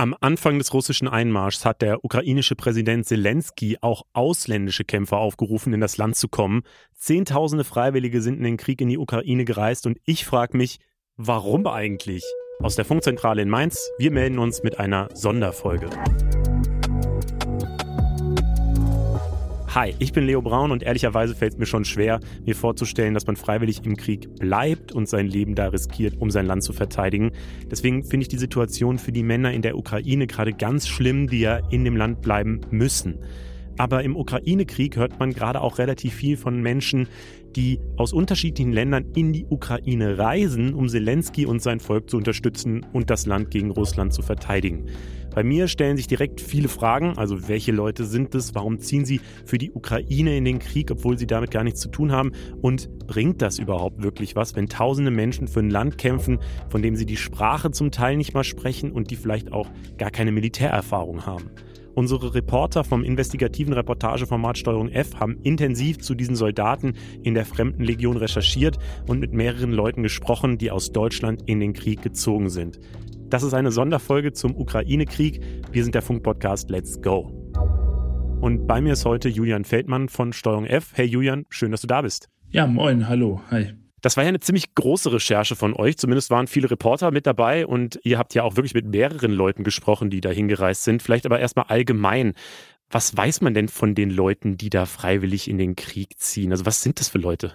Am Anfang des russischen Einmarschs hat der ukrainische Präsident Zelensky auch ausländische Kämpfer aufgerufen, in das Land zu kommen. Zehntausende Freiwillige sind in den Krieg in die Ukraine gereist und ich frage mich, warum eigentlich? Aus der Funkzentrale in Mainz, wir melden uns mit einer Sonderfolge. Hi, ich bin Leo Braun und ehrlicherweise fällt es mir schon schwer, mir vorzustellen, dass man freiwillig im Krieg bleibt und sein Leben da riskiert, um sein Land zu verteidigen. Deswegen finde ich die Situation für die Männer in der Ukraine gerade ganz schlimm, die ja in dem Land bleiben müssen. Aber im Ukraine-Krieg hört man gerade auch relativ viel von Menschen, die aus unterschiedlichen Ländern in die Ukraine reisen, um Zelensky und sein Volk zu unterstützen und das Land gegen Russland zu verteidigen. Bei mir stellen sich direkt viele Fragen, also welche Leute sind es, warum ziehen sie für die Ukraine in den Krieg, obwohl sie damit gar nichts zu tun haben und bringt das überhaupt wirklich was, wenn tausende Menschen für ein Land kämpfen, von dem sie die Sprache zum Teil nicht mal sprechen und die vielleicht auch gar keine Militärerfahrung haben. Unsere Reporter vom investigativen Reportageformat Steuerung F haben intensiv zu diesen Soldaten in der Fremdenlegion recherchiert und mit mehreren Leuten gesprochen, die aus Deutschland in den Krieg gezogen sind. Das ist eine Sonderfolge zum Ukraine-Krieg. Wir sind der Funk-Podcast Let's Go. Und bei mir ist heute Julian Feldmann von Steuerung F. Hey Julian, schön, dass du da bist. Ja, moin, hallo, hi. Das war ja eine ziemlich große Recherche von euch. Zumindest waren viele Reporter mit dabei und ihr habt ja auch wirklich mit mehreren Leuten gesprochen, die da hingereist sind. Vielleicht aber erstmal allgemein. Was weiß man denn von den Leuten, die da freiwillig in den Krieg ziehen? Also was sind das für Leute?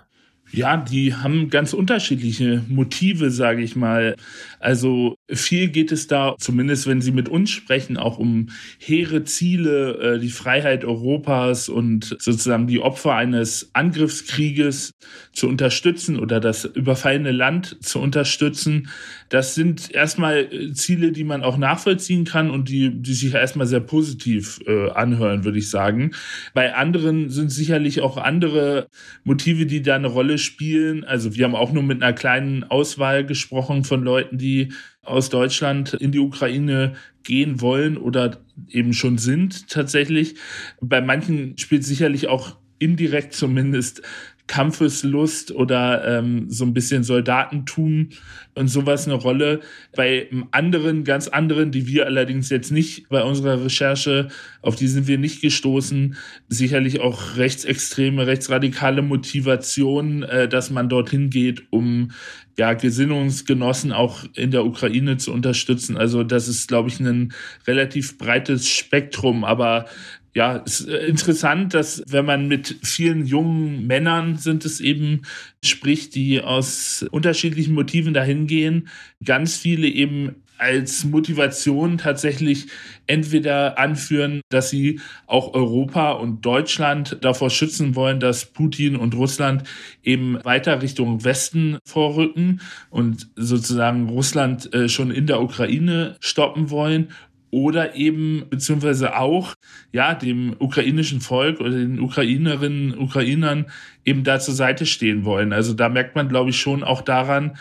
Ja, die haben ganz unterschiedliche Motive, sage ich mal. Also viel geht es da, zumindest wenn Sie mit uns sprechen, auch um hehre Ziele, äh, die Freiheit Europas und sozusagen die Opfer eines Angriffskrieges zu unterstützen oder das überfallene Land zu unterstützen. Das sind erstmal äh, Ziele, die man auch nachvollziehen kann und die, die sich erstmal sehr positiv äh, anhören, würde ich sagen. Bei anderen sind sicherlich auch andere Motive, die da eine Rolle spielen. Also wir haben auch nur mit einer kleinen Auswahl gesprochen von Leuten, die aus Deutschland in die Ukraine gehen wollen oder eben schon sind tatsächlich. Bei manchen spielt sicherlich auch indirekt zumindest Kampfeslust oder ähm, so ein bisschen Soldatentum und sowas eine Rolle. Bei anderen, ganz anderen, die wir allerdings jetzt nicht bei unserer Recherche, auf die sind wir nicht gestoßen, sicherlich auch rechtsextreme, rechtsradikale Motivation, äh, dass man dorthin geht, um ja, Gesinnungsgenossen auch in der Ukraine zu unterstützen. Also das ist, glaube ich, ein relativ breites Spektrum, aber ja, ist äh, interessant, dass wenn man mit vielen jungen Männern sind es eben spricht, die aus unterschiedlichen Motiven dahin gehen, ganz viele eben als Motivation tatsächlich entweder anführen, dass sie auch Europa und Deutschland davor schützen wollen, dass Putin und Russland eben weiter Richtung Westen vorrücken und sozusagen Russland äh, schon in der Ukraine stoppen wollen oder eben beziehungsweise auch ja dem ukrainischen Volk oder den Ukrainerinnen Ukrainern eben da zur Seite stehen wollen. Also da merkt man, glaube ich, schon auch daran,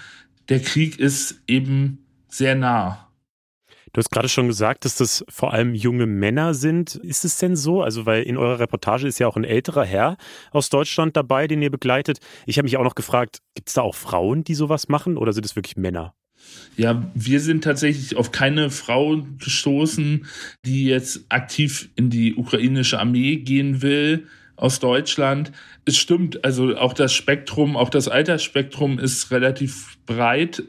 der Krieg ist eben sehr nah. Du hast gerade schon gesagt, dass das vor allem junge Männer sind. Ist es denn so? Also, weil in eurer Reportage ist ja auch ein älterer Herr aus Deutschland dabei, den ihr begleitet. Ich habe mich auch noch gefragt, gibt es da auch Frauen, die sowas machen oder sind es wirklich Männer? Ja, wir sind tatsächlich auf keine Frau gestoßen, die jetzt aktiv in die ukrainische Armee gehen will aus Deutschland. Es stimmt, also auch das Spektrum, auch das Altersspektrum ist relativ breit.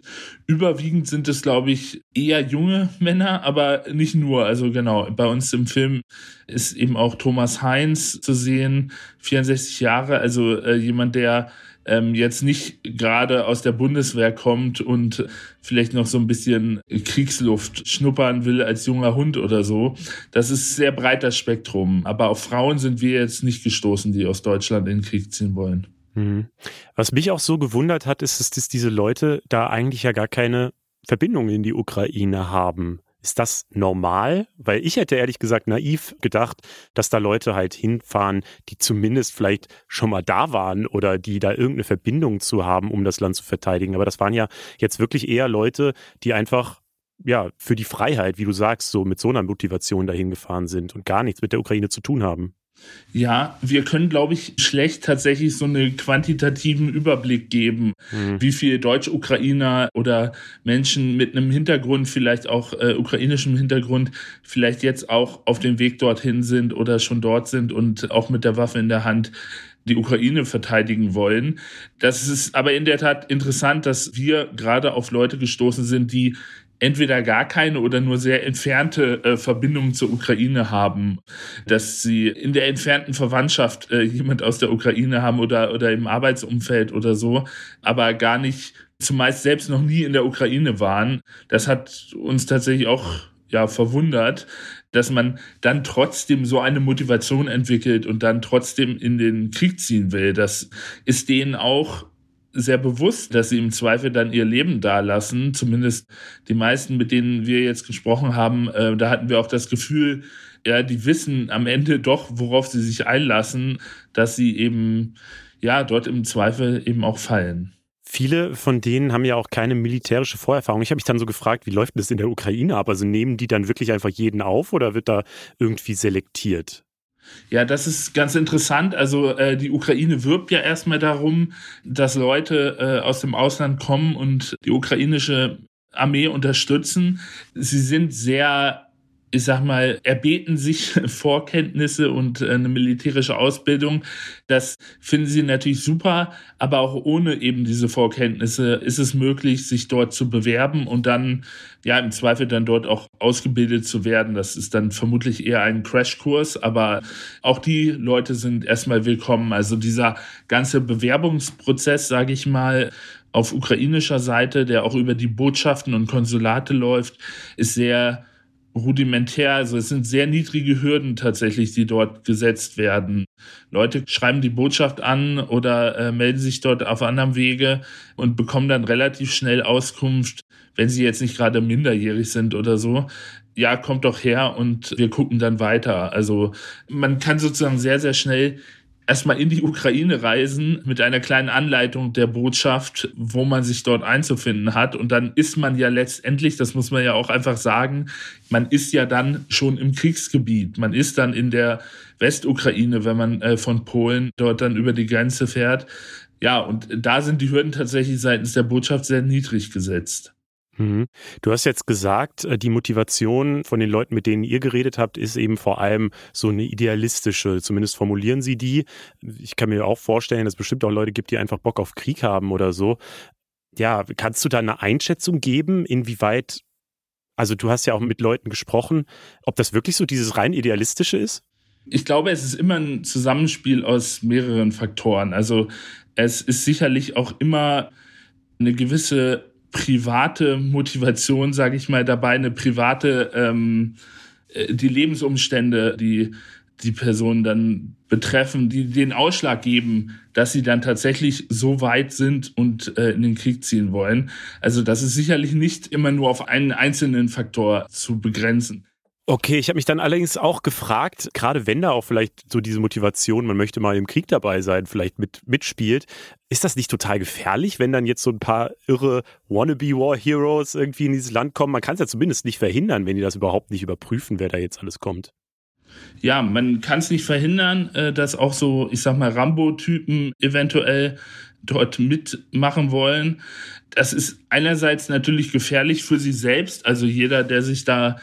Überwiegend sind es, glaube ich, eher junge Männer, aber nicht nur. Also genau, bei uns im Film ist eben auch Thomas Heinz zu sehen, 64 Jahre, also äh, jemand, der ähm, jetzt nicht gerade aus der Bundeswehr kommt und vielleicht noch so ein bisschen Kriegsluft schnuppern will als junger Hund oder so. Das ist sehr breit das Spektrum. Aber auf Frauen sind wir jetzt nicht gestoßen, die aus Deutschland in den Krieg ziehen wollen. Mhm. Was mich auch so gewundert hat, ist, dass diese Leute da eigentlich ja gar keine Verbindung in die Ukraine haben. Ist das normal? Weil ich hätte ehrlich gesagt naiv gedacht, dass da Leute halt hinfahren, die zumindest vielleicht schon mal da waren oder die da irgendeine Verbindung zu haben, um das Land zu verteidigen. Aber das waren ja jetzt wirklich eher Leute, die einfach ja, für die Freiheit, wie du sagst, so mit so einer Motivation dahin gefahren sind und gar nichts mit der Ukraine zu tun haben. Ja, wir können, glaube ich, schlecht tatsächlich so einen quantitativen Überblick geben, mhm. wie viele Deutsch-Ukrainer oder Menschen mit einem Hintergrund, vielleicht auch äh, ukrainischem Hintergrund, vielleicht jetzt auch auf dem Weg dorthin sind oder schon dort sind und auch mit der Waffe in der Hand die Ukraine verteidigen wollen. Das ist aber in der Tat interessant, dass wir gerade auf Leute gestoßen sind, die entweder gar keine oder nur sehr entfernte äh, Verbindungen zur Ukraine haben, dass sie in der entfernten Verwandtschaft äh, jemand aus der Ukraine haben oder, oder im Arbeitsumfeld oder so, aber gar nicht zumeist selbst noch nie in der Ukraine waren. Das hat uns tatsächlich auch ja verwundert, dass man dann trotzdem so eine Motivation entwickelt und dann trotzdem in den Krieg ziehen will. Das ist denen auch sehr bewusst, dass sie im Zweifel dann ihr Leben dalassen. Zumindest die meisten, mit denen wir jetzt gesprochen haben, äh, da hatten wir auch das Gefühl, ja, die wissen am Ende doch, worauf sie sich einlassen, dass sie eben, ja, dort im Zweifel eben auch fallen. Viele von denen haben ja auch keine militärische Vorerfahrung. Ich habe mich dann so gefragt, wie läuft das in der Ukraine ab? Also nehmen die dann wirklich einfach jeden auf oder wird da irgendwie selektiert? Ja, das ist ganz interessant. Also äh, die Ukraine wirbt ja erstmal darum, dass Leute äh, aus dem Ausland kommen und die ukrainische Armee unterstützen. Sie sind sehr ich sag mal, erbeten sich Vorkenntnisse und äh, eine militärische Ausbildung. Das finden sie natürlich super, aber auch ohne eben diese Vorkenntnisse ist es möglich, sich dort zu bewerben und dann, ja, im Zweifel dann dort auch ausgebildet zu werden. Das ist dann vermutlich eher ein Crashkurs, aber auch die Leute sind erstmal willkommen. Also dieser ganze Bewerbungsprozess, sage ich mal, auf ukrainischer Seite, der auch über die Botschaften und Konsulate läuft, ist sehr rudimentär. Also es sind sehr niedrige Hürden tatsächlich, die dort gesetzt werden. Leute schreiben die Botschaft an oder äh, melden sich dort auf anderem Wege und bekommen dann relativ schnell Auskunft, wenn sie jetzt nicht gerade minderjährig sind oder so. Ja, kommt doch her und wir gucken dann weiter. Also man kann sozusagen sehr, sehr schnell erstmal in die Ukraine reisen mit einer kleinen Anleitung der Botschaft, wo man sich dort einzufinden hat. Und dann ist man ja letztendlich, das muss man ja auch einfach sagen, man ist ja dann schon im Kriegsgebiet. Man ist dann in der Westukraine, wenn man äh, von Polen dort dann über die Grenze fährt. Ja, und da sind die Hürden tatsächlich seitens der Botschaft sehr niedrig gesetzt. Mhm. Du hast jetzt gesagt, äh, die Motivation von den Leuten, mit denen ihr geredet habt, ist eben vor allem so eine idealistische. Zumindest formulieren sie die. Ich kann mir auch vorstellen, dass es bestimmt auch Leute gibt, die einfach Bock auf Krieg haben oder so. Ja, kannst du da eine Einschätzung geben, inwieweit, also du hast ja auch mit Leuten gesprochen, ob das wirklich so dieses rein idealistische ist? Ich glaube, es ist immer ein Zusammenspiel aus mehreren Faktoren. Also es ist sicherlich auch immer eine gewisse private Motivation, sage ich mal, dabei, eine private, ähm, äh, die Lebensumstände, die die Person dann betreffen, die den Ausschlag geben, dass sie dann tatsächlich so weit sind und äh, in den Krieg ziehen wollen. Also das ist sicherlich nicht immer nur auf einen einzelnen Faktor zu begrenzen. Okay, ich habe mich dann allerdings auch gefragt, gerade wenn da auch vielleicht so diese Motivation, man möchte mal im Krieg dabei sein, vielleicht mit, mitspielt, ist das nicht total gefährlich, wenn dann jetzt so ein paar irre Wannabe-War-Heroes irgendwie in dieses Land kommen? Man kann es ja zumindest nicht verhindern, wenn die das überhaupt nicht überprüfen, wer da jetzt alles kommt. Ja, man kann es nicht verhindern, äh, dass auch so, ich sag mal, Rambo-Typen eventuell dort mitmachen wollen. Das ist einerseits natürlich gefährlich für sie selbst, also jeder, der sich da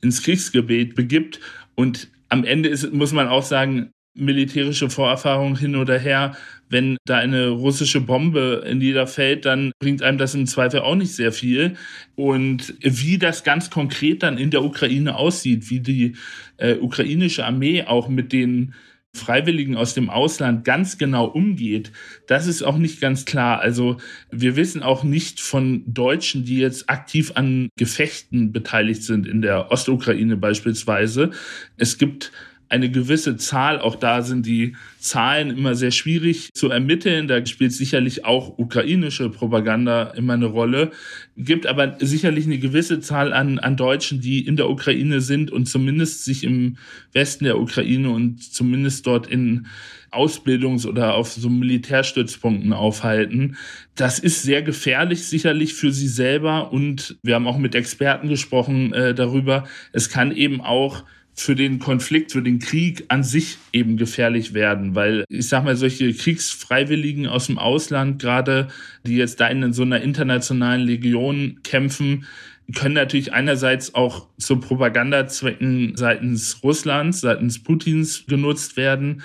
ins Kriegsgebet begibt. Und am Ende ist, muss man auch sagen, militärische Vorerfahrung hin oder her. Wenn da eine russische Bombe in jeder fällt, dann bringt einem das im Zweifel auch nicht sehr viel. Und wie das ganz konkret dann in der Ukraine aussieht, wie die äh, ukrainische Armee auch mit den Freiwilligen aus dem Ausland ganz genau umgeht, das ist auch nicht ganz klar. Also wir wissen auch nicht von Deutschen, die jetzt aktiv an Gefechten beteiligt sind in der Ostukraine beispielsweise. Es gibt eine gewisse Zahl. Auch da sind die Zahlen immer sehr schwierig zu ermitteln. Da spielt sicherlich auch ukrainische Propaganda immer eine Rolle. Gibt aber sicherlich eine gewisse Zahl an, an Deutschen, die in der Ukraine sind und zumindest sich im Westen der Ukraine und zumindest dort in Ausbildungs- oder auf so Militärstützpunkten aufhalten. Das ist sehr gefährlich sicherlich für sie selber und wir haben auch mit Experten gesprochen äh, darüber. Es kann eben auch für den Konflikt, für den Krieg an sich eben gefährlich werden, weil ich sag mal, solche Kriegsfreiwilligen aus dem Ausland gerade, die jetzt da in so einer internationalen Legion kämpfen, können natürlich einerseits auch zu Propagandazwecken seitens Russlands, seitens Putins genutzt werden,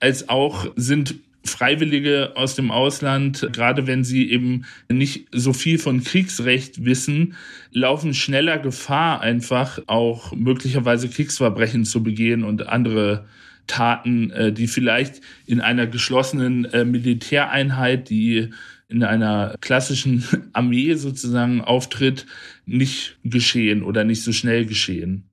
als auch sind Freiwillige aus dem Ausland, gerade wenn sie eben nicht so viel von Kriegsrecht wissen, laufen schneller Gefahr, einfach auch möglicherweise Kriegsverbrechen zu begehen und andere Taten, äh, die vielleicht in einer geschlossenen äh, Militäreinheit, die in einer klassischen Armee sozusagen auftritt, nicht geschehen oder nicht so schnell geschehen.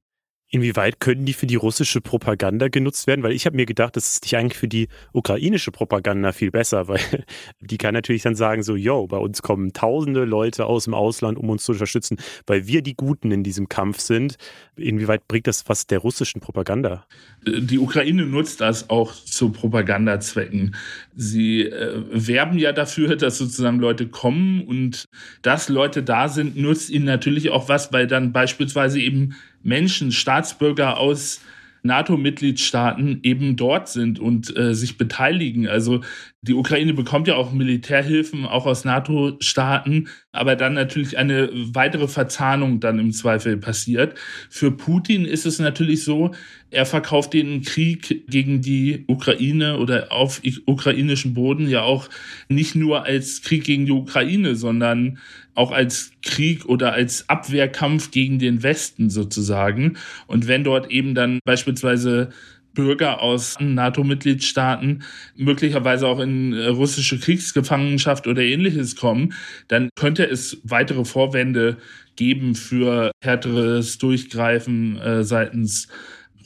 Inwieweit können die für die russische Propaganda genutzt werden? Weil ich habe mir gedacht, das ist nicht eigentlich für die ukrainische Propaganda viel besser, weil die kann natürlich dann sagen so, yo, bei uns kommen tausende Leute aus dem Ausland, um uns zu unterstützen, weil wir die Guten in diesem Kampf sind. Inwieweit bringt das was der russischen Propaganda? Die Ukraine nutzt das auch zu Propagandazwecken. Sie äh, werben ja dafür, dass sozusagen Leute kommen und dass Leute da sind, nutzt ihnen natürlich auch was, weil dann beispielsweise eben Menschen, Staatsbürger aus NATO-Mitgliedstaaten eben dort sind und äh, sich beteiligen. Also die Ukraine bekommt ja auch Militärhilfen, auch aus NATO-Staaten, aber dann natürlich eine weitere Verzahnung dann im Zweifel passiert. Für Putin ist es natürlich so, er verkauft den Krieg gegen die Ukraine oder auf ukrainischem Boden ja auch nicht nur als Krieg gegen die Ukraine, sondern auch als Krieg oder als Abwehrkampf gegen den Westen sozusagen. Und wenn dort eben dann beispielsweise Bürger aus NATO-Mitgliedstaaten möglicherweise auch in russische Kriegsgefangenschaft oder ähnliches kommen, dann könnte es weitere Vorwände geben für härteres Durchgreifen äh, seitens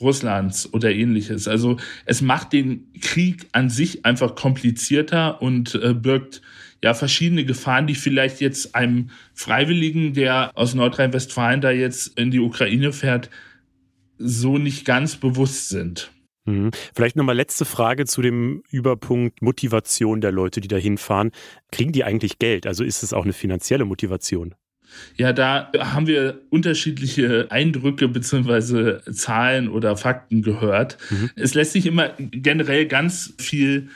Russlands oder ähnliches. Also es macht den Krieg an sich einfach komplizierter und äh, birgt ja verschiedene Gefahren, die vielleicht jetzt einem Freiwilligen, der aus Nordrhein-Westfalen da jetzt in die Ukraine fährt, so nicht ganz bewusst sind. Mhm. Vielleicht nochmal letzte Frage zu dem Überpunkt Motivation der Leute, die da hinfahren. Kriegen die eigentlich Geld? Also ist es auch eine finanzielle Motivation? Ja, da haben wir unterschiedliche Eindrücke beziehungsweise Zahlen oder Fakten gehört. Mhm. Es lässt sich immer generell ganz viel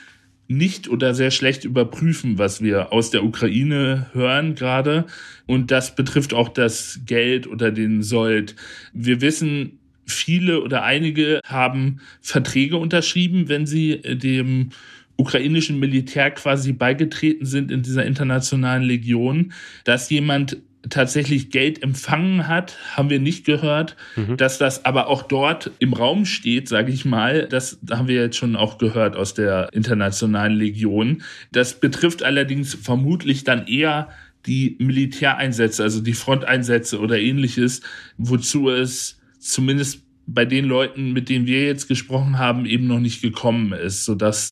nicht oder sehr schlecht überprüfen, was wir aus der Ukraine hören gerade. Und das betrifft auch das Geld oder den Sold. Wir wissen, viele oder einige haben Verträge unterschrieben, wenn sie dem ukrainischen Militär quasi beigetreten sind in dieser internationalen Legion, dass jemand tatsächlich Geld empfangen hat, haben wir nicht gehört. Mhm. Dass das aber auch dort im Raum steht, sage ich mal, das haben wir jetzt schon auch gehört aus der internationalen Legion. Das betrifft allerdings vermutlich dann eher die Militäreinsätze, also die Fronteinsätze oder ähnliches, wozu es zumindest bei den Leuten, mit denen wir jetzt gesprochen haben, eben noch nicht gekommen ist, sodass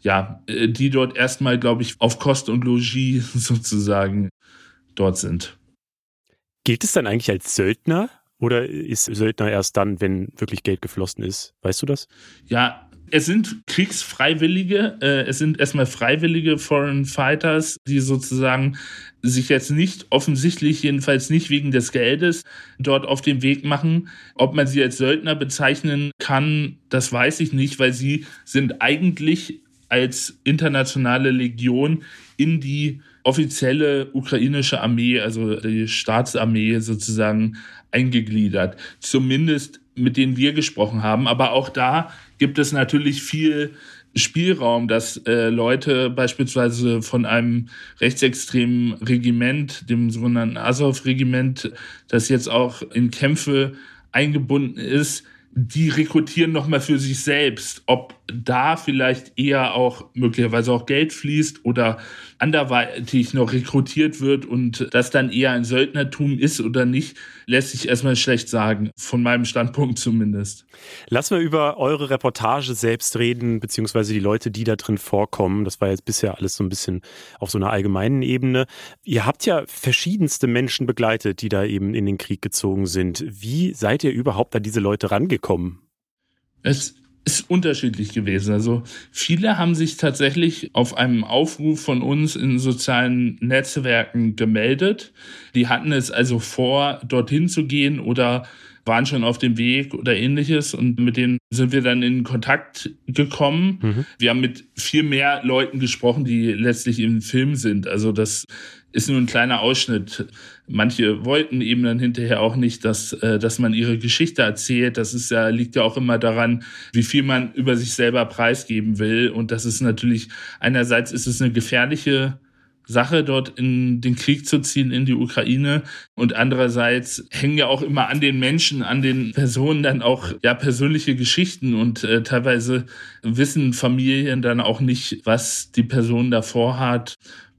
ja, die dort erstmal, glaube ich, auf Kost und Logis sozusagen dort sind. Gilt es dann eigentlich als Söldner oder ist Söldner erst dann, wenn wirklich Geld geflossen ist? Weißt du das? Ja, es sind Kriegsfreiwillige, äh, es sind erstmal freiwillige Foreign Fighters, die sozusagen sich jetzt nicht offensichtlich, jedenfalls nicht wegen des Geldes, dort auf den Weg machen. Ob man sie als Söldner bezeichnen kann, das weiß ich nicht, weil sie sind eigentlich als internationale Legion in die offizielle ukrainische Armee, also die Staatsarmee sozusagen eingegliedert. Zumindest mit denen wir gesprochen haben. Aber auch da gibt es natürlich viel Spielraum, dass äh, Leute beispielsweise von einem rechtsextremen Regiment, dem sogenannten Azov-Regiment, das jetzt auch in Kämpfe eingebunden ist, die rekrutieren nochmal für sich selbst, ob da vielleicht eher auch möglicherweise auch Geld fließt oder anderweitig noch rekrutiert wird und das dann eher ein Söldnertum ist oder nicht, lässt sich erstmal schlecht sagen, von meinem Standpunkt zumindest. Lass mal über eure Reportage selbst reden, beziehungsweise die Leute, die da drin vorkommen. Das war jetzt bisher alles so ein bisschen auf so einer allgemeinen Ebene. Ihr habt ja verschiedenste Menschen begleitet, die da eben in den Krieg gezogen sind. Wie seid ihr überhaupt an diese Leute rangekommen? Es ist unterschiedlich gewesen. Also viele haben sich tatsächlich auf einem Aufruf von uns in sozialen Netzwerken gemeldet. Die hatten es also vor, dorthin zu gehen oder waren schon auf dem Weg oder ähnliches und mit denen sind wir dann in Kontakt gekommen. Mhm. Wir haben mit viel mehr Leuten gesprochen, die letztlich im Film sind. Also das ist nur ein kleiner Ausschnitt. Manche wollten eben dann hinterher auch nicht, dass, äh, dass man ihre Geschichte erzählt. Das ist ja, liegt ja auch immer daran, wie viel man über sich selber preisgeben will. Und das ist natürlich, einerseits ist es eine gefährliche Sache, dort in den Krieg zu ziehen in die Ukraine. Und andererseits hängen ja auch immer an den Menschen, an den Personen dann auch ja persönliche Geschichten und äh, teilweise wissen Familien dann auch nicht, was die Person davor hat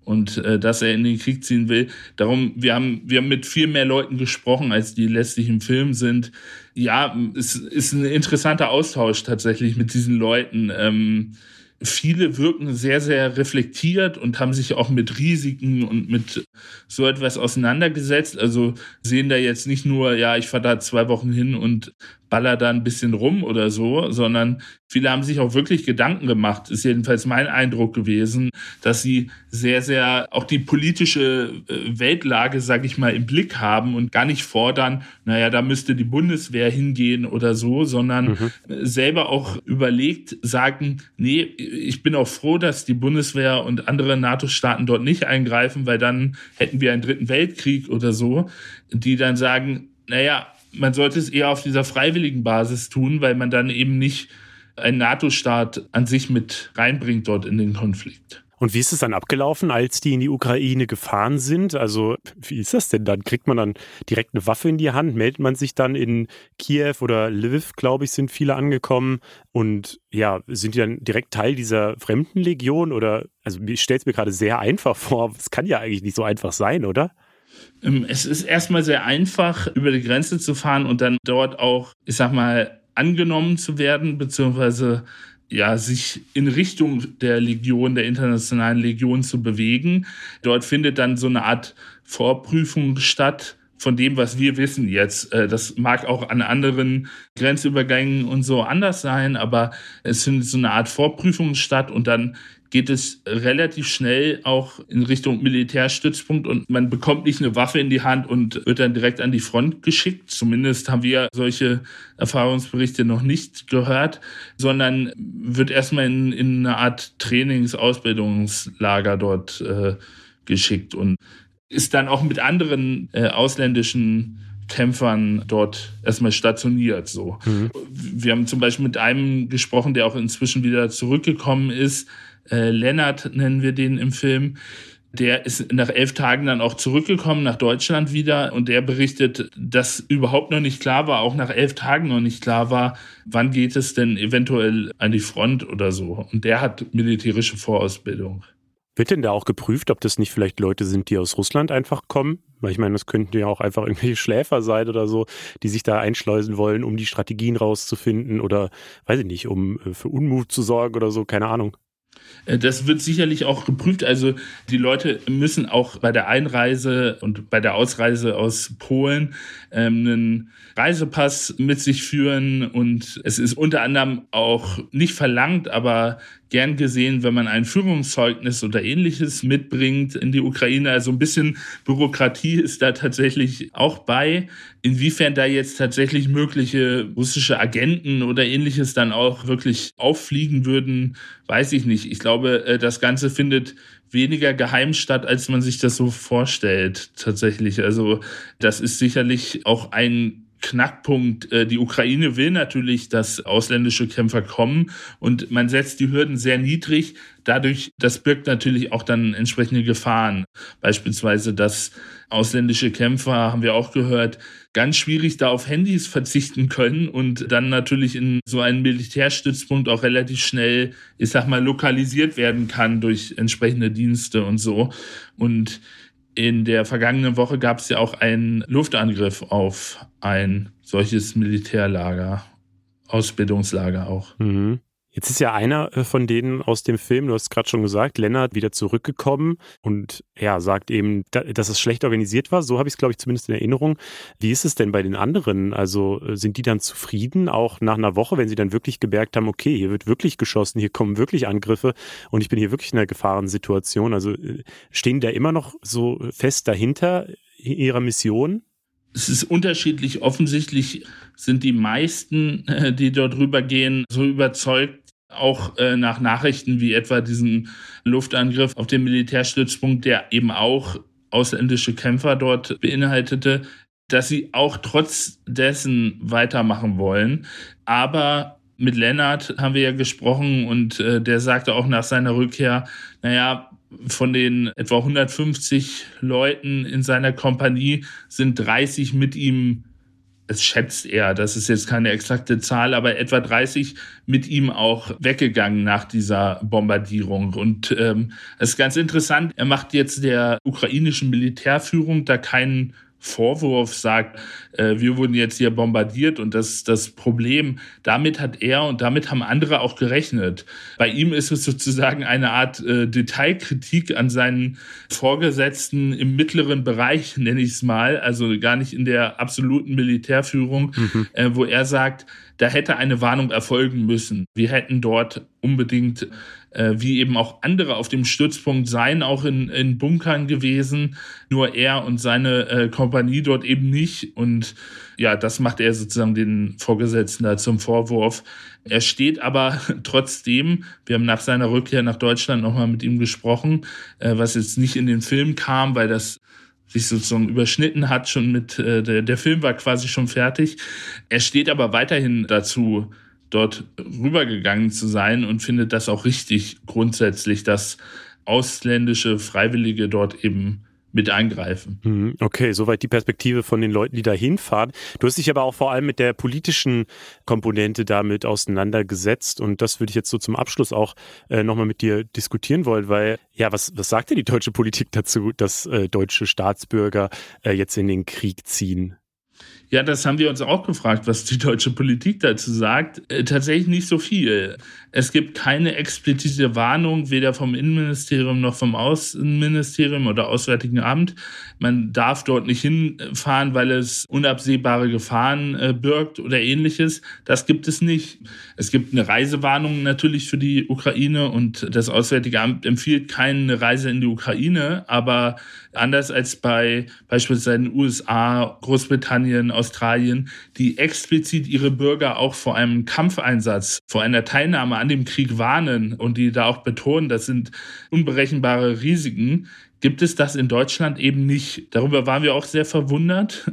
und äh, dass er in den Krieg ziehen will. Darum, wir haben, wir haben mit viel mehr Leuten gesprochen, als die letztlich im Film sind. Ja, es ist ein interessanter Austausch tatsächlich mit diesen Leuten. Ähm, viele wirken sehr, sehr reflektiert und haben sich auch mit Risiken und mit so etwas auseinandergesetzt. Also sehen da jetzt nicht nur, ja, ich fahre da zwei Wochen hin und baller da ein bisschen rum oder so, sondern viele haben sich auch wirklich Gedanken gemacht, ist jedenfalls mein Eindruck gewesen, dass sie sehr, sehr auch die politische äh, Weltlage, sag ich mal, im Blick haben und gar nicht fordern, naja, da müsste die Bundeswehr hingehen oder so, sondern mhm. selber auch überlegt, sagen, nee, ich bin auch froh, dass die Bundeswehr und andere NATO-Staaten dort nicht eingreifen, weil dann hätten wir einen dritten Weltkrieg oder so, die dann sagen, naja, man sollte es eher auf dieser freiwilligen Basis tun, weil man dann eben nicht einen NATO-Staat an sich mit reinbringt dort in den Konflikt. Und wie ist es dann abgelaufen, als die in die Ukraine gefahren sind? Also, wie ist das denn dann? Kriegt man dann direkt eine Waffe in die Hand? Meldet man sich dann in Kiew oder Lviv, glaube ich, sind viele angekommen? Und ja, sind die dann direkt Teil dieser Fremdenlegion? Oder, also, ich stelle es mir gerade sehr einfach vor. Es kann ja eigentlich nicht so einfach sein, oder? Ähm, es ist erstmal sehr einfach, über die Grenze zu fahren und dann dort auch, ich sag mal, angenommen zu werden, beziehungsweise ja, sich in Richtung der Legion, der internationalen Legion zu bewegen. Dort findet dann so eine Art Vorprüfung statt von dem, was wir wissen jetzt. Äh, das mag auch an anderen Grenzübergängen und so anders sein, aber es findet so eine Art Vorprüfung statt und dann geht es relativ schnell auch in Richtung Militärstützpunkt und man bekommt nicht eine Waffe in die Hand und wird dann direkt an die Front geschickt. Zumindest haben wir solche Erfahrungsberichte noch nicht gehört, sondern wird erstmal in, in eine Art Trainings-Ausbildungslager dort äh, geschickt und ist dann auch mit anderen äh, ausländischen Kämpfern dort erstmal stationiert. So. Mhm. Wir haben zum Beispiel mit einem gesprochen, der auch inzwischen wieder zurückgekommen ist, äh, Lennart nennen wir den im Film. Der ist nach elf Tagen dann auch zurückgekommen nach Deutschland wieder und der berichtet, dass überhaupt noch nicht klar war, auch nach elf Tagen noch nicht klar war, wann geht es denn eventuell an die Front oder so. Und der hat militärische Vorausbildung. Wird denn da auch geprüft, ob das nicht vielleicht Leute sind, die aus Russland einfach kommen? Weil ich meine, das könnten ja auch einfach irgendwelche Schläfer sein oder so, die sich da einschleusen wollen, um die Strategien rauszufinden oder, weiß ich nicht, um äh, für Unmut zu sorgen oder so, keine Ahnung. Äh, das wird sicherlich auch geprüft. Also die Leute müssen auch bei der Einreise und bei der Ausreise aus Polen ähm, einen Reisepass mit sich führen und es ist unter anderem auch nicht verlangt, aber gern gesehen, wenn man ein Führungszeugnis oder ähnliches mitbringt in die Ukraine. Also ein bisschen Bürokratie ist da tatsächlich auch bei. Inwiefern da jetzt tatsächlich mögliche russische Agenten oder ähnliches dann auch wirklich auffliegen würden, weiß ich nicht. Ich glaube, äh, das Ganze findet weniger geheim statt, als man sich das so vorstellt, tatsächlich. Also das ist sicherlich auch ein Knackpunkt. Äh, die Ukraine will natürlich, dass ausländische Kämpfer kommen und man setzt die Hürden sehr niedrig. Dadurch, das birgt natürlich auch dann entsprechende Gefahren. Beispielsweise, dass ausländische Kämpfer, haben wir auch gehört, ganz schwierig da auf Handys verzichten können und dann natürlich in so einen Militärstützpunkt auch relativ schnell, ich sag mal, lokalisiert werden kann durch entsprechende Dienste und so. Und in der vergangenen Woche gab es ja auch einen Luftangriff auf ein solches Militärlager, Ausbildungslager auch. Mhm. Jetzt ist ja einer äh, von denen aus dem Film, du hast gerade schon gesagt, Lennart, wieder zurückgekommen und ja, sagt eben, dass es schlecht organisiert war. So habe ich es, glaube ich, zumindest in Erinnerung. Wie ist es denn bei den anderen? Also äh, sind die dann zufrieden, auch nach einer Woche, wenn sie dann wirklich gemerkt haben, okay, hier wird wirklich geschossen, hier kommen wirklich Angriffe und ich bin hier wirklich in einer Gefahrensituation? Also äh, stehen da immer noch so fest dahinter ihrer Mission? Es ist unterschiedlich. Offensichtlich sind die meisten, die dort rübergehen, so überzeugt, auch äh, nach Nachrichten wie etwa diesen Luftangriff auf den Militärstützpunkt, der eben auch ausländische Kämpfer dort beinhaltete, dass sie auch trotz dessen weitermachen wollen. Aber mit Lennart haben wir ja gesprochen und äh, der sagte auch nach seiner Rückkehr, naja, von den etwa 150 Leuten in seiner Kompanie sind 30 mit ihm es schätzt er, das ist jetzt keine exakte Zahl, aber etwa 30 mit ihm auch weggegangen nach dieser Bombardierung. Und ähm, es ist ganz interessant, er macht jetzt der ukrainischen Militärführung da keinen Vorwurf sagt, äh, wir wurden jetzt hier bombardiert und das das Problem. Damit hat er und damit haben andere auch gerechnet. Bei ihm ist es sozusagen eine Art äh, Detailkritik an seinen Vorgesetzten im mittleren Bereich, nenne ich es mal, also gar nicht in der absoluten Militärführung, mhm. äh, wo er sagt, da hätte eine Warnung erfolgen müssen. Wir hätten dort unbedingt, äh, wie eben auch andere auf dem Stützpunkt seien, auch in, in Bunkern gewesen. Nur er und seine äh, Kompanie dort eben nicht. Und ja, das macht er sozusagen den Vorgesetzten da zum Vorwurf. Er steht aber trotzdem, wir haben nach seiner Rückkehr nach Deutschland nochmal mit ihm gesprochen, äh, was jetzt nicht in den Film kam, weil das sich sozusagen überschnitten hat, schon mit, äh, der, der Film war quasi schon fertig. Er steht aber weiterhin dazu, dort rübergegangen zu sein und findet das auch richtig grundsätzlich, dass ausländische Freiwillige dort eben mit eingreifen. Mhm, okay, soweit die Perspektive von den Leuten, die da hinfahren. Du hast dich aber auch vor allem mit der politischen Komponente damit auseinandergesetzt und das würde ich jetzt so zum Abschluss auch äh, nochmal mit dir diskutieren wollen, weil ja, was, was sagt denn die deutsche Politik dazu, dass äh, deutsche Staatsbürger äh, jetzt in den Krieg ziehen? Ja, das haben wir uns auch gefragt, was die deutsche Politik dazu sagt. Äh, tatsächlich nicht so viel. Es gibt keine explizite Warnung, weder vom Innenministerium noch vom Außenministerium oder Auswärtigen Amt. Man darf dort nicht hinfahren, weil es unabsehbare Gefahren äh, birgt oder ähnliches. Das gibt es nicht. Es gibt eine Reisewarnung natürlich für die Ukraine und das Auswärtige Amt empfiehlt keine Reise in die Ukraine, aber anders als bei beispielsweise den USA, Großbritannien, Australien, die explizit ihre Bürger auch vor einem Kampfeinsatz, vor einer Teilnahme an dem Krieg warnen und die da auch betonen, das sind unberechenbare Risiken, gibt es das in Deutschland eben nicht. Darüber waren wir auch sehr verwundert.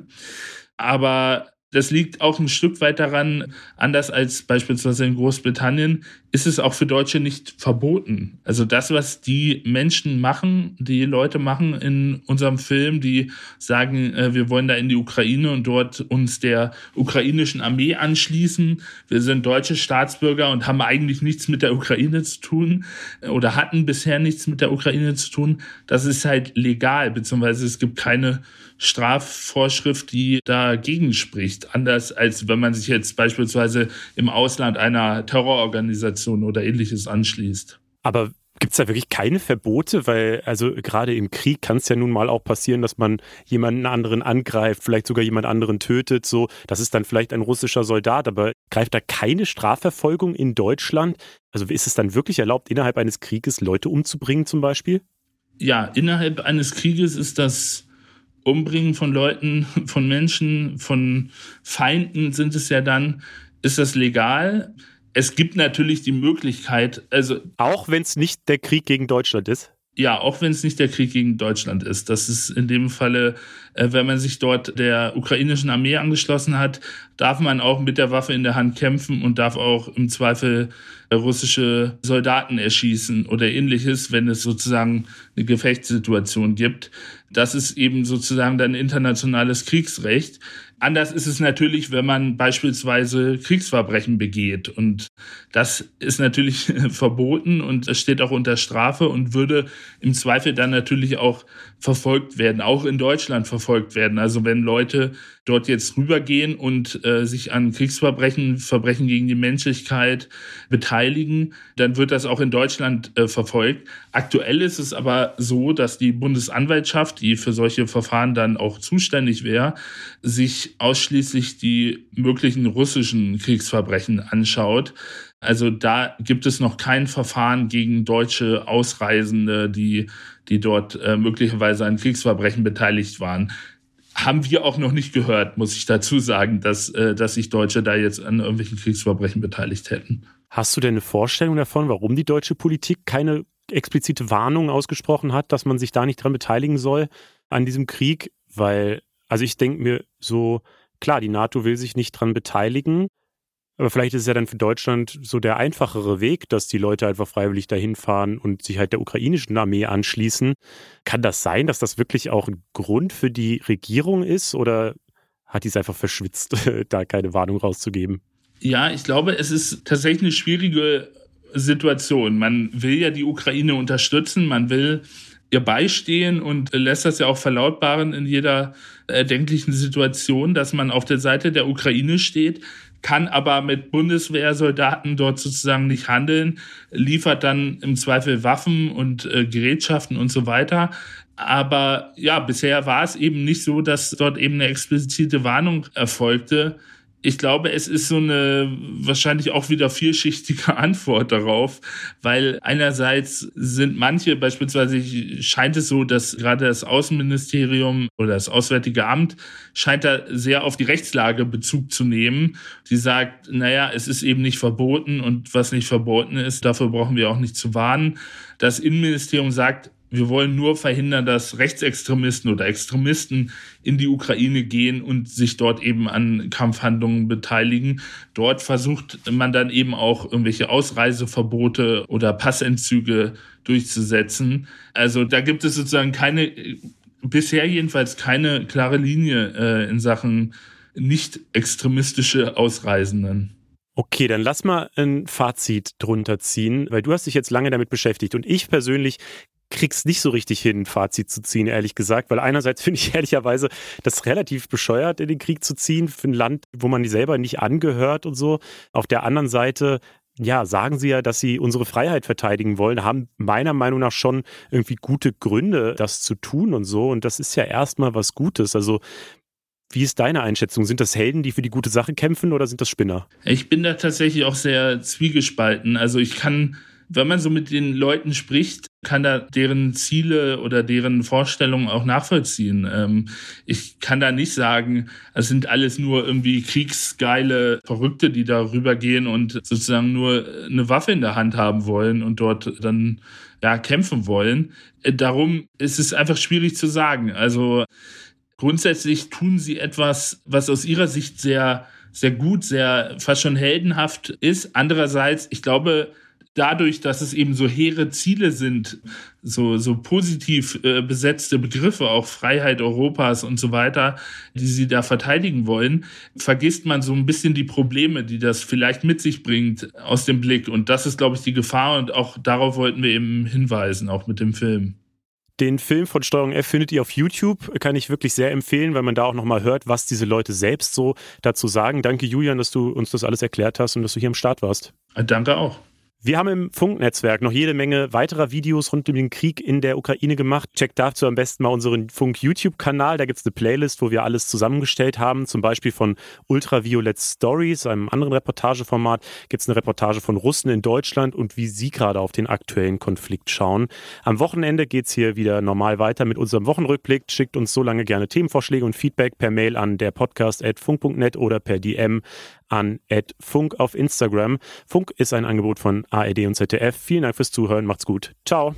Aber das liegt auch ein Stück weit daran, anders als beispielsweise in Großbritannien, ist es auch für Deutsche nicht verboten. Also das, was die Menschen machen, die Leute machen in unserem Film, die sagen, äh, wir wollen da in die Ukraine und dort uns der ukrainischen Armee anschließen. Wir sind deutsche Staatsbürger und haben eigentlich nichts mit der Ukraine zu tun oder hatten bisher nichts mit der Ukraine zu tun. Das ist halt legal, beziehungsweise es gibt keine Strafvorschrift, die dagegen spricht. Anders als wenn man sich jetzt beispielsweise im Ausland einer Terrororganisation oder ähnliches anschließt. Aber Gibt es da wirklich keine Verbote? Weil, also gerade im Krieg kann es ja nun mal auch passieren, dass man jemanden anderen angreift, vielleicht sogar jemand anderen tötet. So, das ist dann vielleicht ein russischer Soldat, aber greift da keine Strafverfolgung in Deutschland? Also ist es dann wirklich erlaubt, innerhalb eines Krieges Leute umzubringen, zum Beispiel? Ja, innerhalb eines Krieges ist das Umbringen von Leuten, von Menschen, von Feinden sind es ja dann, ist das legal? Es gibt natürlich die Möglichkeit, also. Auch wenn es nicht der Krieg gegen Deutschland ist? Ja, auch wenn es nicht der Krieg gegen Deutschland ist. Das ist in dem Falle, äh, wenn man sich dort der ukrainischen Armee angeschlossen hat, darf man auch mit der Waffe in der Hand kämpfen und darf auch im Zweifel äh, russische Soldaten erschießen oder ähnliches, wenn es sozusagen eine Gefechtssituation gibt. Das ist eben sozusagen dann internationales Kriegsrecht. Anders ist es natürlich, wenn man beispielsweise Kriegsverbrechen begeht. Und das ist natürlich verboten und es steht auch unter Strafe und würde im Zweifel dann natürlich auch verfolgt werden, auch in Deutschland verfolgt werden. Also wenn Leute dort jetzt rübergehen und äh, sich an Kriegsverbrechen, Verbrechen gegen die Menschlichkeit beteiligen, dann wird das auch in Deutschland äh, verfolgt. Aktuell ist es aber so, dass die Bundesanwaltschaft, die für solche Verfahren dann auch zuständig wäre, sich ausschließlich die möglichen russischen Kriegsverbrechen anschaut. Also da gibt es noch kein Verfahren gegen deutsche Ausreisende, die, die dort äh, möglicherweise an Kriegsverbrechen beteiligt waren. haben wir auch noch nicht gehört, muss ich dazu sagen, dass, äh, dass sich Deutsche da jetzt an irgendwelchen Kriegsverbrechen beteiligt hätten. Hast du denn eine Vorstellung davon, warum die deutsche Politik keine explizite Warnung ausgesprochen hat, dass man sich da nicht dran beteiligen soll an diesem Krieg? Weil, also ich denke mir so, klar, die NATO will sich nicht dran beteiligen, aber vielleicht ist es ja dann für Deutschland so der einfachere Weg, dass die Leute einfach freiwillig dahin fahren und sich halt der ukrainischen Armee anschließen. Kann das sein, dass das wirklich auch ein Grund für die Regierung ist oder hat die es einfach verschwitzt, da keine Warnung rauszugeben? Ja, ich glaube, es ist tatsächlich eine schwierige Situation. Man will ja die Ukraine unterstützen, man will ihr beistehen und lässt das ja auch verlautbaren in jeder erdenklichen Situation, dass man auf der Seite der Ukraine steht kann aber mit Bundeswehrsoldaten dort sozusagen nicht handeln, liefert dann im Zweifel Waffen und äh, Gerätschaften und so weiter. Aber ja, bisher war es eben nicht so, dass dort eben eine explizite Warnung erfolgte ich glaube, es ist so eine wahrscheinlich auch wieder vielschichtige Antwort darauf, weil einerseits sind manche, beispielsweise scheint es so, dass gerade das Außenministerium oder das Auswärtige Amt scheint da sehr auf die Rechtslage Bezug zu nehmen. Sie sagt, naja, es ist eben nicht verboten und was nicht verboten ist, dafür brauchen wir auch nicht zu warnen. Das Innenministerium sagt, wir wollen nur verhindern, dass Rechtsextremisten oder Extremisten in die Ukraine gehen und sich dort eben an Kampfhandlungen beteiligen. Dort versucht man dann eben auch irgendwelche Ausreiseverbote oder Passentzüge durchzusetzen. Also da gibt es sozusagen keine, bisher jedenfalls keine klare Linie äh, in Sachen nicht extremistische Ausreisenden. Okay, dann lass mal ein Fazit drunter ziehen, weil du hast dich jetzt lange damit beschäftigt und ich persönlich krieg's nicht so richtig hin, Fazit zu ziehen, ehrlich gesagt, weil einerseits finde ich ehrlicherweise das relativ bescheuert, in den Krieg zu ziehen für ein Land, wo man die selber nicht angehört und so. Auf der anderen Seite ja, sagen sie ja, dass sie unsere Freiheit verteidigen wollen, haben meiner Meinung nach schon irgendwie gute Gründe, das zu tun und so. Und das ist ja erstmal was Gutes. Also, wie ist deine Einschätzung? Sind das Helden, die für die gute Sache kämpfen oder sind das Spinner? Ich bin da tatsächlich auch sehr zwiegespalten. Also, ich kann wenn man so mit den Leuten spricht, kann da deren Ziele oder deren Vorstellungen auch nachvollziehen. Ähm, ich kann da nicht sagen, es sind alles nur irgendwie kriegsgeile Verrückte, die da rübergehen und sozusagen nur eine Waffe in der Hand haben wollen und dort dann ja kämpfen wollen. Äh, darum ist es einfach schwierig zu sagen. Also grundsätzlich tun sie etwas, was aus ihrer Sicht sehr sehr gut, sehr fast schon heldenhaft ist. Andererseits, ich glaube, dadurch, dass es eben so hehre Ziele sind, so, so positiv äh, besetzte Begriffe, auch Freiheit Europas und so weiter, die sie da verteidigen wollen, vergisst man so ein bisschen die Probleme, die das vielleicht mit sich bringt, aus dem Blick. Und das ist, glaube ich, die Gefahr und auch darauf wollten wir eben hinweisen, auch mit dem Film. Den Film von Steuerung F findet ihr auf YouTube, kann ich wirklich sehr empfehlen, weil man da auch nochmal hört, was diese Leute selbst so dazu sagen. Danke, Julian, dass du uns das alles erklärt hast und dass du hier am Start warst. Danke auch. Wir haben im Funknetzwerk noch jede Menge weiterer Videos rund um den Krieg in der Ukraine gemacht. Checkt dazu am besten mal unseren Funk-YouTube-Kanal. Da gibt es eine Playlist, wo wir alles zusammengestellt haben. Zum Beispiel von Ultraviolet Stories, einem anderen Reportageformat, gibt es eine Reportage von Russen in Deutschland und wie sie gerade auf den aktuellen Konflikt schauen. Am Wochenende geht es hier wieder normal weiter mit unserem Wochenrückblick. Schickt uns so lange gerne Themenvorschläge und Feedback per Mail an der Podcast@funk.net oder per DM an Funk auf Instagram. Funk ist ein Angebot von ARD und ZDF. Vielen Dank fürs Zuhören. Macht's gut. Ciao.